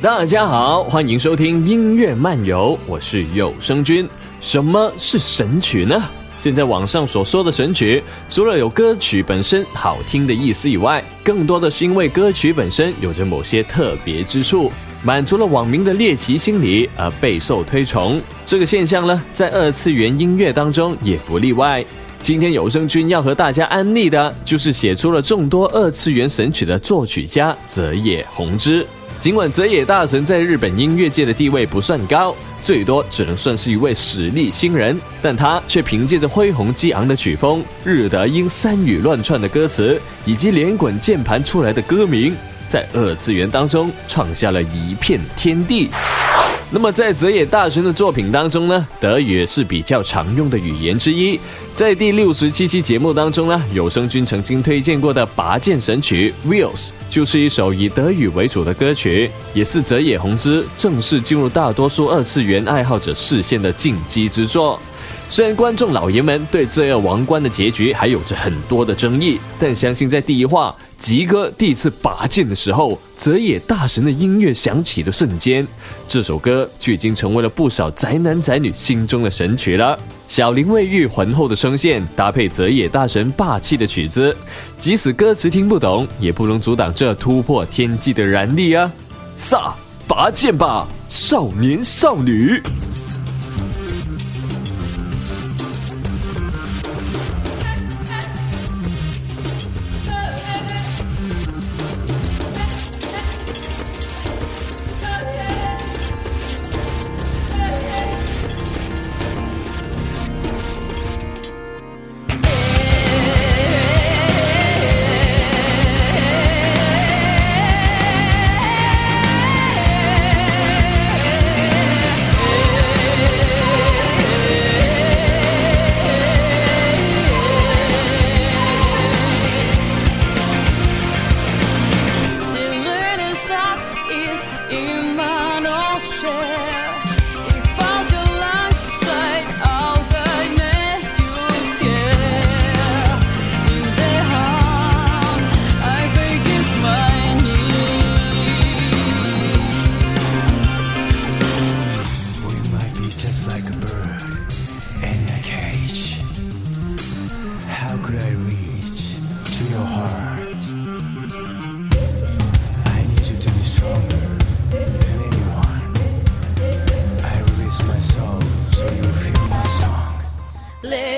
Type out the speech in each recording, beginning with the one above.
大家好，欢迎收听音乐漫游，我是有声君。什么是神曲呢？现在网上所说的神曲，除了有歌曲本身好听的意思以外，更多的是因为歌曲本身有着某些特别之处，满足了网民的猎奇心理而备受推崇。这个现象呢，在二次元音乐当中也不例外。今天有声君要和大家安利的，就是写出了众多二次元神曲的作曲家泽野弘之。尽管泽野大神在日本音乐界的地位不算高，最多只能算是一位实力新人，但他却凭借着恢宏激昂的曲风、日德英三语乱串的歌词，以及连滚键盘出来的歌名，在二次元当中创下了一片天地。那么在泽野大神的作品当中呢，德语是比较常用的语言之一。在第六十七期节目当中呢，有声君曾经推荐过的拔剑神曲《Wheels》就是一首以德语为主的歌曲，也是泽野弘之正式进入大多数二次元爱好者视线的进击之作。虽然观众老爷们对《罪恶王冠》的结局还有着很多的争议，但相信在第一话吉哥第一次拔剑的时候，泽野大神的音乐响起的瞬间，这首歌就已经成为了不少宅男宅女心中的神曲了。小林卫浴浑厚的声线搭配泽野大神霸气的曲子，即使歌词听不懂，也不能阻挡这突破天际的燃力啊！撒拔剑吧，少年少女 live.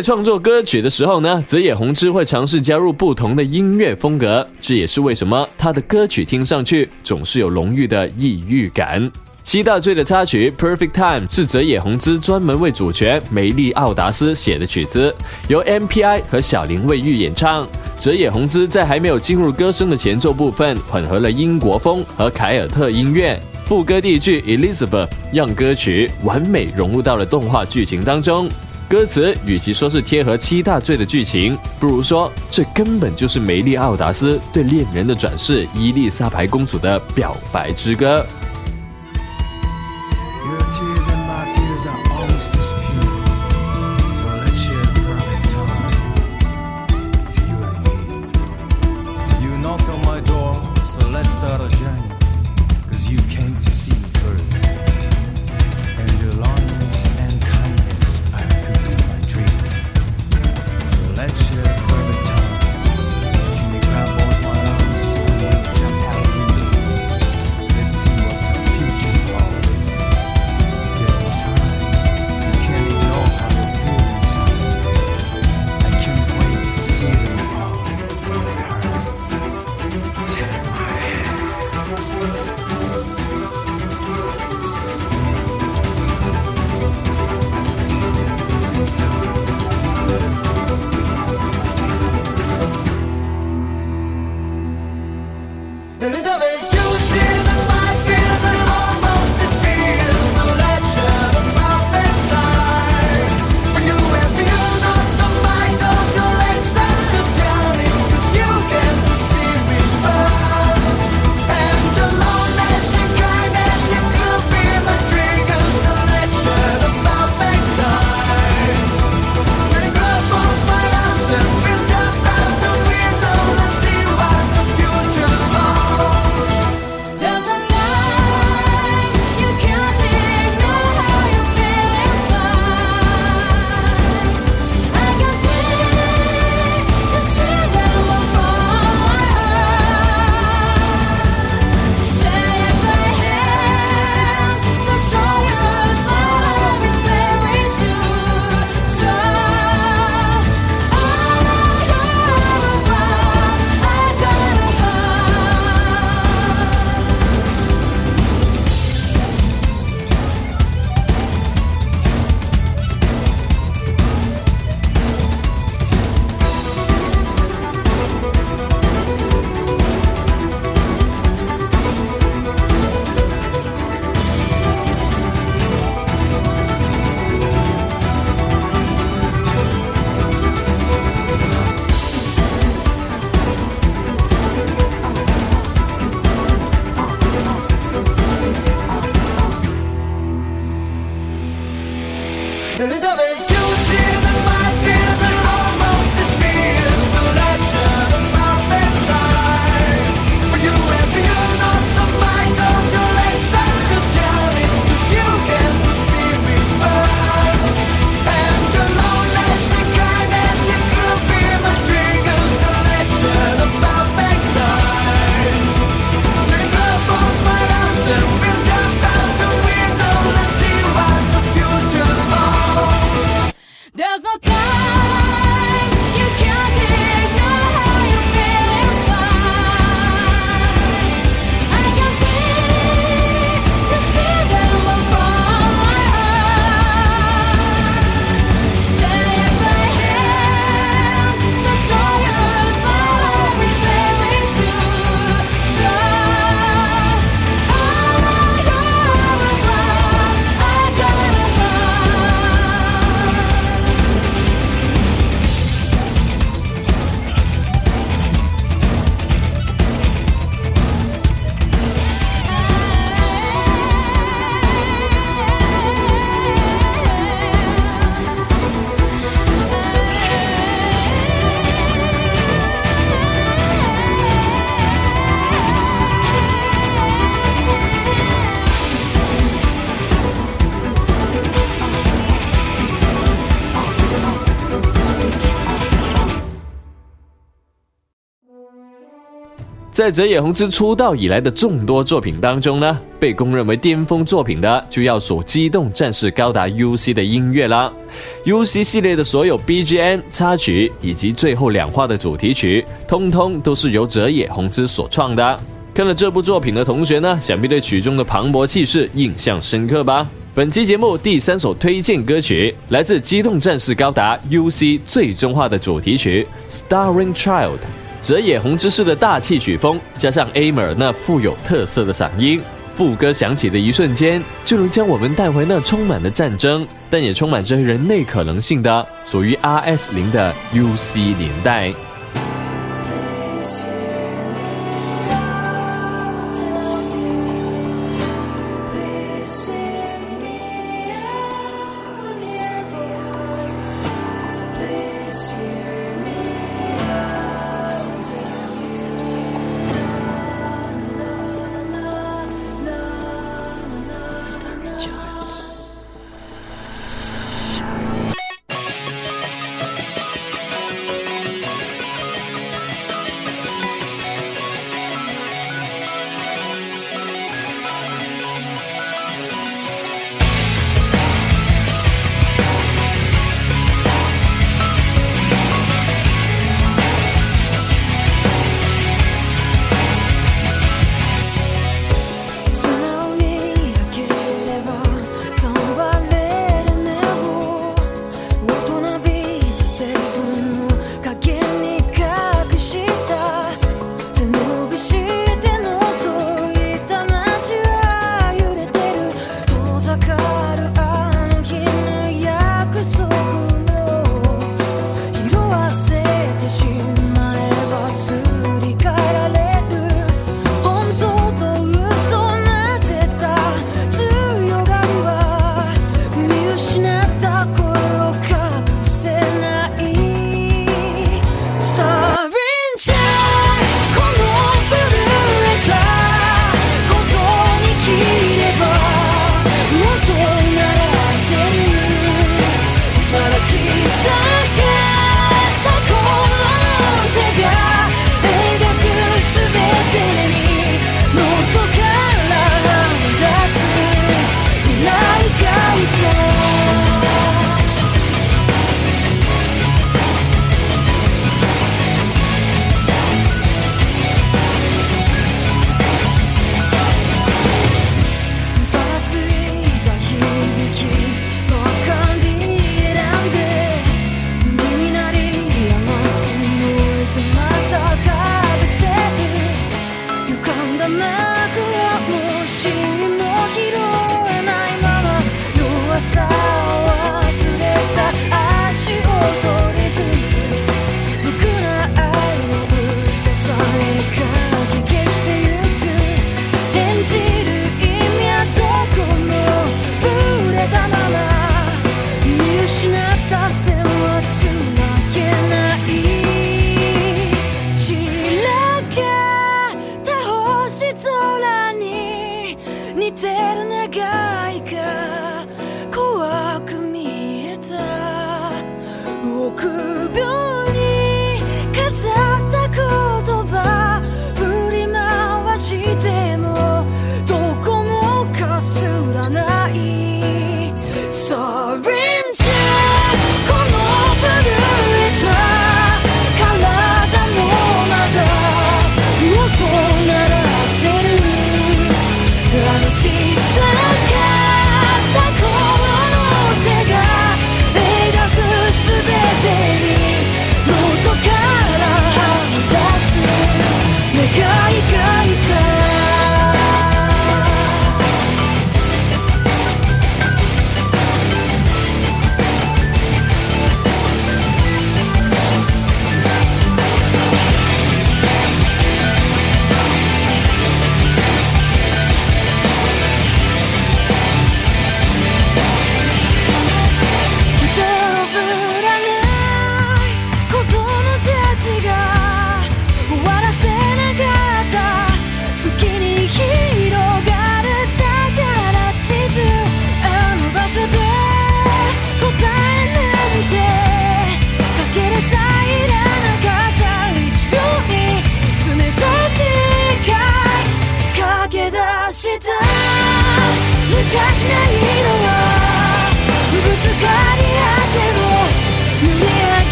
在创作歌曲的时候呢，泽野弘之会尝试加入不同的音乐风格，这也是为什么他的歌曲听上去总是有浓郁的异域感。七大罪的插曲《Perfect Time》是泽野弘之专门为主角梅丽奥达斯写的曲子，由 M.P.I 和小林卫浴演唱。泽野弘之在还没有进入歌声的前奏部分，混合了英国风和凯尔特音乐。副歌第一句 Elizabeth 让歌曲完美融入到了动画剧情当中。歌词与其说是贴合七大罪的剧情，不如说这根本就是梅丽奥达斯对恋人的转世伊丽莎白公主的表白之歌。There is a wish. 在泽野弘之出道以来的众多作品当中呢，被公认为巅峰作品的，就要数《机动战士高达 UC》的音乐了。UC 系列的所有 BGM 插曲以及最后两话的主题曲，通通都是由泽野弘之所创的。看了这部作品的同学呢，想必对曲中的磅礴气势印象深刻吧？本期节目第三首推荐歌曲来自《机动战士高达 UC》最终话的主题曲《Starring Child》。泽野弘之式的大气曲风，加上 Amer 那富有特色的嗓音，副歌响起的一瞬间，就能将我们带回那充满了战争，但也充满着人类可能性的属于 RS 零的 UC 年代。《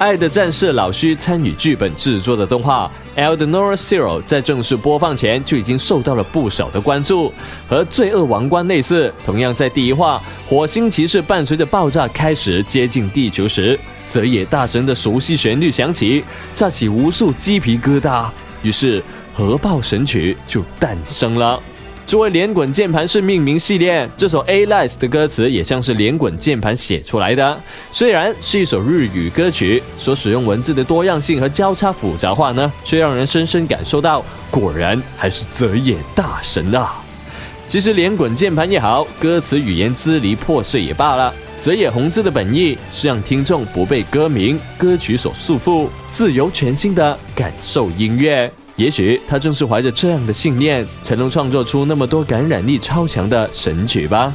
爱的战士》老徐参与剧本制作的动画《e l d n o r Zero》在正式播放前就已经受到了不少的关注。和《罪恶王冠》类似，同样在第一话，火星骑士伴随着爆炸开始接近地球时，泽野大神的熟悉旋律响起，炸起无数鸡皮疙瘩。于是，核爆神曲就诞生了。作为连滚键盘式命名系列，这首《A Lies》的歌词也像是连滚键盘写出来的。虽然是一首日语歌曲，所使用文字的多样性和交叉复杂化呢，却让人深深感受到，果然还是泽野大神啊！其实连滚键盘也好，歌词语言支离破碎也罢了，泽野弘之的本意是让听众不被歌名、歌曲所束缚，自由全新的感受音乐。也许他正是怀着这样的信念，才能创作出那么多感染力超强的神曲吧。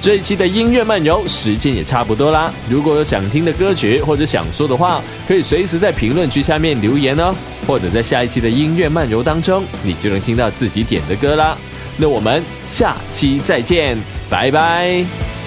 这一期的音乐漫游时间也差不多啦。如果有想听的歌曲或者想说的话，可以随时在评论区下面留言哦，或者在下一期的音乐漫游当中，你就能听到自己点的歌啦。那我们下期再见，拜拜。